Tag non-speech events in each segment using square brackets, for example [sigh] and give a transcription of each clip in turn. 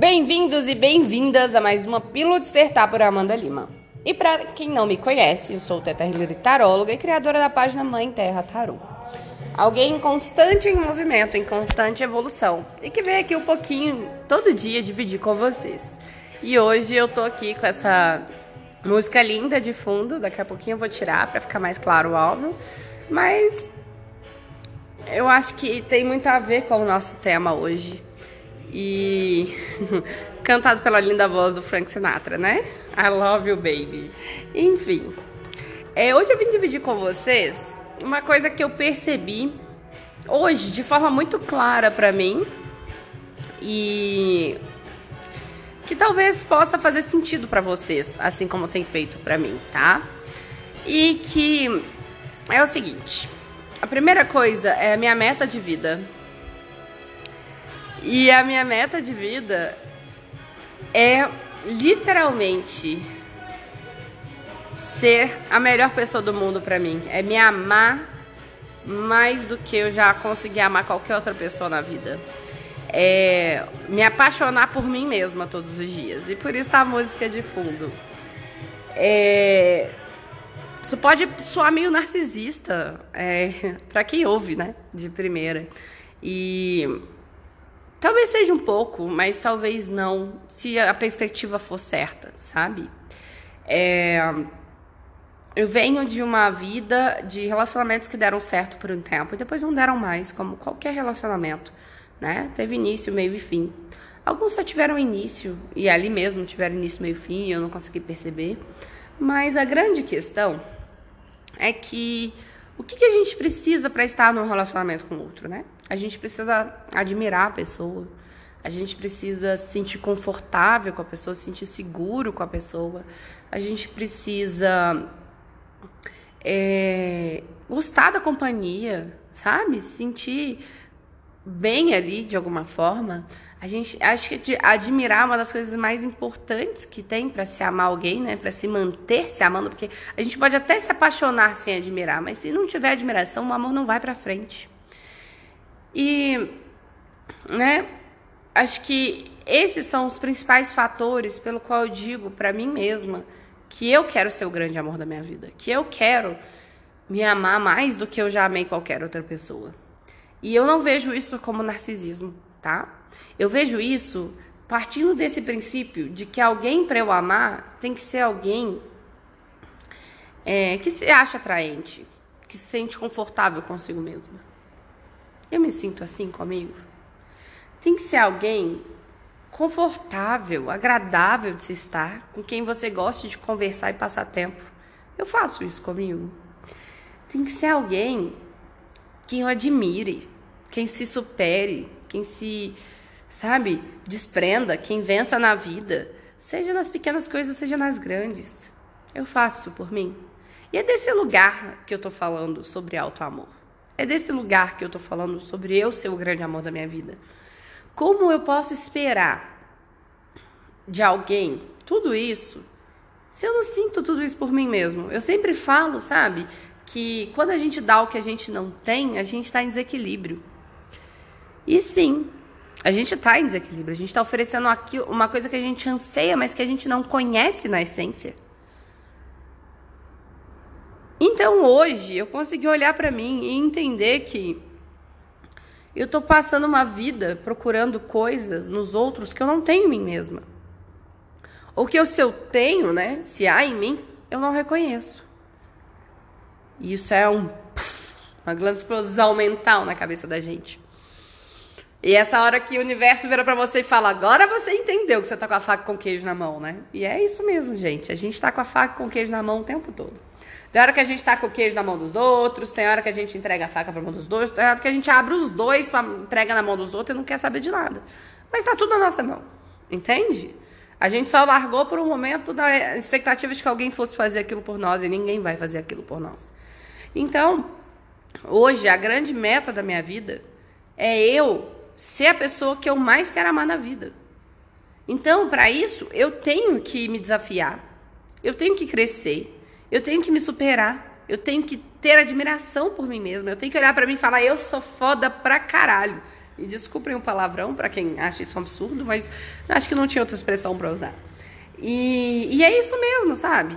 Bem-vindos e bem-vindas a mais uma Pílula Despertar por Amanda Lima. E para quem não me conhece, eu sou Teta Hilary Taróloga e criadora da página Mãe Terra Tarô. Alguém em constante movimento, em constante evolução. E que vem aqui um pouquinho, todo dia, dividir com vocês. E hoje eu tô aqui com essa música linda de fundo. Daqui a pouquinho eu vou tirar para ficar mais claro o áudio. Mas eu acho que tem muito a ver com o nosso tema hoje e [laughs] cantado pela linda voz do Frank Sinatra, né? I love you, baby. Enfim, é, hoje eu vim dividir com vocês uma coisa que eu percebi hoje de forma muito clara para mim e que talvez possa fazer sentido para vocês, assim como tem feito para mim, tá? E que é o seguinte: a primeira coisa é a minha meta de vida e a minha meta de vida é literalmente ser a melhor pessoa do mundo para mim. É me amar mais do que eu já consegui amar qualquer outra pessoa na vida. É me apaixonar por mim mesma todos os dias. E por isso a música de fundo. É, isso pode soar meio narcisista, é, [laughs] para quem ouve, né? De primeira. E Talvez seja um pouco, mas talvez não, se a perspectiva for certa, sabe? É, eu venho de uma vida de relacionamentos que deram certo por um tempo e depois não deram mais, como qualquer relacionamento, né? Teve início, meio e fim. Alguns só tiveram início e ali mesmo tiveram início, meio e fim, e eu não consegui perceber. Mas a grande questão é que o que, que a gente precisa para estar num relacionamento com o outro, né? A gente precisa admirar a pessoa, a gente precisa se sentir confortável com a pessoa, se sentir seguro com a pessoa, a gente precisa é, gostar da companhia, sabe? Se sentir bem ali de alguma forma. A gente acho que admirar é uma das coisas mais importantes que tem para se amar alguém, né? Para se manter se amando, porque a gente pode até se apaixonar sem admirar, mas se não tiver admiração, o amor não vai para frente. E, né? Acho que esses são os principais fatores pelo qual eu digo para mim mesma que eu quero ser o grande amor da minha vida, que eu quero me amar mais do que eu já amei qualquer outra pessoa. E eu não vejo isso como narcisismo, tá? Eu vejo isso partindo desse princípio de que alguém para eu amar tem que ser alguém é, que se acha atraente, que se sente confortável consigo mesma. Eu me sinto assim comigo. Tem que ser alguém confortável, agradável de se estar, com quem você goste de conversar e passar tempo. Eu faço isso comigo. Tem que ser alguém que eu admire, quem se supere, quem se, sabe, desprenda, quem vença na vida, seja nas pequenas coisas, seja nas grandes. Eu faço por mim. E é desse lugar que eu tô falando sobre alto amor. É desse lugar que eu tô falando sobre eu ser o grande amor da minha vida. Como eu posso esperar de alguém tudo isso se eu não sinto tudo isso por mim mesmo? Eu sempre falo, sabe, que quando a gente dá o que a gente não tem, a gente está em desequilíbrio. E sim, a gente está em desequilíbrio. A gente está oferecendo aquilo, uma coisa que a gente anseia, mas que a gente não conhece na essência. Então hoje eu consegui olhar para mim e entender que eu estou passando uma vida procurando coisas nos outros que eu não tenho em mim mesma. Ou que eu, se eu tenho, né? Se há em mim, eu não reconheço. E isso é um, uma grande explosão mental na cabeça da gente. E essa hora que o universo vira para você e fala: agora você entendeu que você tá com a faca com queijo na mão, né? E é isso mesmo, gente. A gente tá com a faca com queijo na mão o tempo todo. Tem hora que a gente tá com o queijo na mão dos outros, tem hora que a gente entrega a faca pra mão dos dois, tem hora que a gente abre os dois pra entrega na mão dos outros e não quer saber de nada. Mas tá tudo na nossa mão, entende? A gente só largou por um momento da expectativa de que alguém fosse fazer aquilo por nós e ninguém vai fazer aquilo por nós. Então, hoje, a grande meta da minha vida é eu ser a pessoa que eu mais quero amar na vida. Então, para isso, eu tenho que me desafiar, eu tenho que crescer, eu tenho que me superar, eu tenho que ter admiração por mim mesma, eu tenho que olhar para mim e falar: eu sou foda pra caralho. E desculpem o palavrão para quem acha isso um absurdo, mas acho que não tinha outra expressão para usar. E, e é isso mesmo, sabe?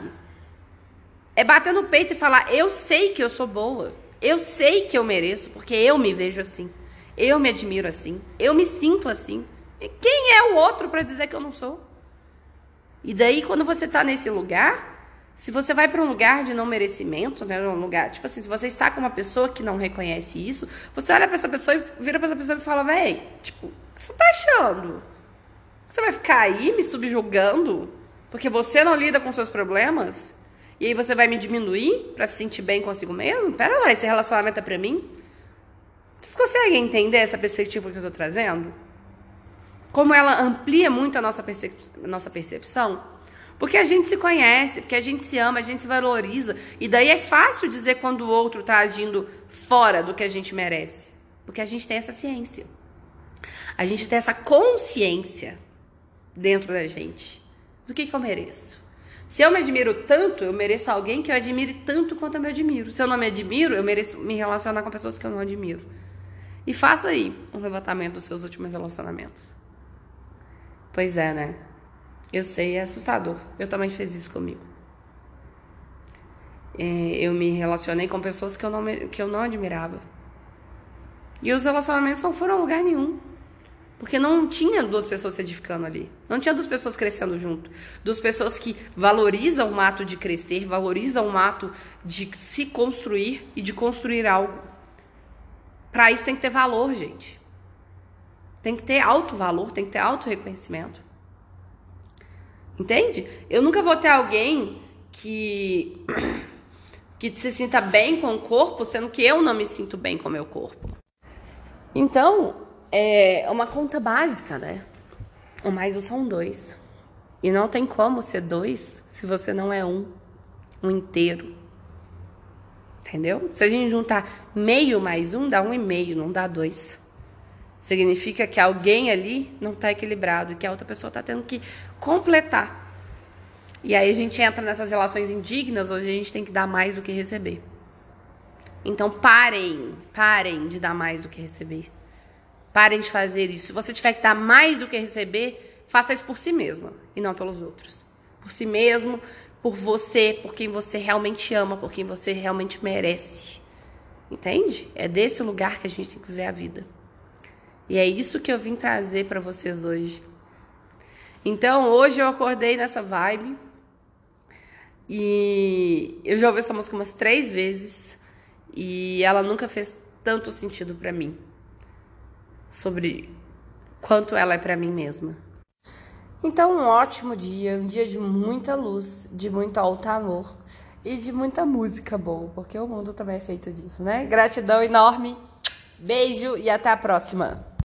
É bater no peito e falar: eu sei que eu sou boa. Eu sei que eu mereço, porque eu me vejo assim. Eu me admiro assim. Eu me sinto assim. E quem é o outro para dizer que eu não sou? E daí, quando você tá nesse lugar, se você vai para um lugar de não merecimento, né, um lugar, tipo assim, se você está com uma pessoa que não reconhece isso, você olha para essa pessoa e vira para essa pessoa e fala, véi, tipo, o que você tá achando? Você vai ficar aí me subjugando porque você não lida com seus problemas? E aí você vai me diminuir para se sentir bem consigo mesmo? Pera lá, esse relacionamento é para mim? Vocês conseguem entender essa perspectiva que eu tô trazendo? Como ela amplia muito a nossa, percep nossa percepção? Porque a gente se conhece, porque a gente se ama, a gente se valoriza. E daí é fácil dizer quando o outro está agindo fora do que a gente merece. Porque a gente tem essa ciência. A gente tem essa consciência dentro da gente. Do que, que eu mereço? Se eu me admiro tanto, eu mereço alguém que eu admire tanto quanto eu me admiro. Se eu não me admiro, eu mereço me relacionar com pessoas que eu não admiro. E faça aí um levantamento dos seus últimos relacionamentos. Pois é, né? Eu sei, é assustador. Eu também fiz isso comigo. É, eu me relacionei com pessoas que eu, não, que eu não admirava. E os relacionamentos não foram a lugar nenhum. Porque não tinha duas pessoas se edificando ali. Não tinha duas pessoas crescendo junto. Duas pessoas que valorizam o ato de crescer, valorizam o ato de se construir e de construir algo. Para isso tem que ter valor, gente. Tem que ter alto valor, tem que ter alto reconhecimento. Entende? Eu nunca vou ter alguém que [coughs] que se sinta bem com o corpo, sendo que eu não me sinto bem com o meu corpo. Então, é uma conta básica, né? O mais um são dois. E não tem como ser dois se você não é um, um inteiro. Entendeu? Se a gente juntar meio mais um, dá um e meio, não dá dois. Significa que alguém ali não está equilibrado e que a outra pessoa está tendo que completar. E aí a gente entra nessas relações indignas onde a gente tem que dar mais do que receber. Então parem, parem de dar mais do que receber. Parem de fazer isso. Se você tiver que dar mais do que receber, faça isso por si mesma e não pelos outros. Por si mesmo, por você, por quem você realmente ama, por quem você realmente merece. Entende? É desse lugar que a gente tem que viver a vida. E é isso que eu vim trazer para vocês hoje. Então, hoje eu acordei nessa vibe. E eu já ouvi essa música umas três vezes. E ela nunca fez tanto sentido para mim. Sobre quanto ela é para mim mesma. Então, um ótimo dia, um dia de muita luz, de muito alto amor e de muita música boa, porque o mundo também é feito disso, né? Gratidão enorme, beijo e até a próxima!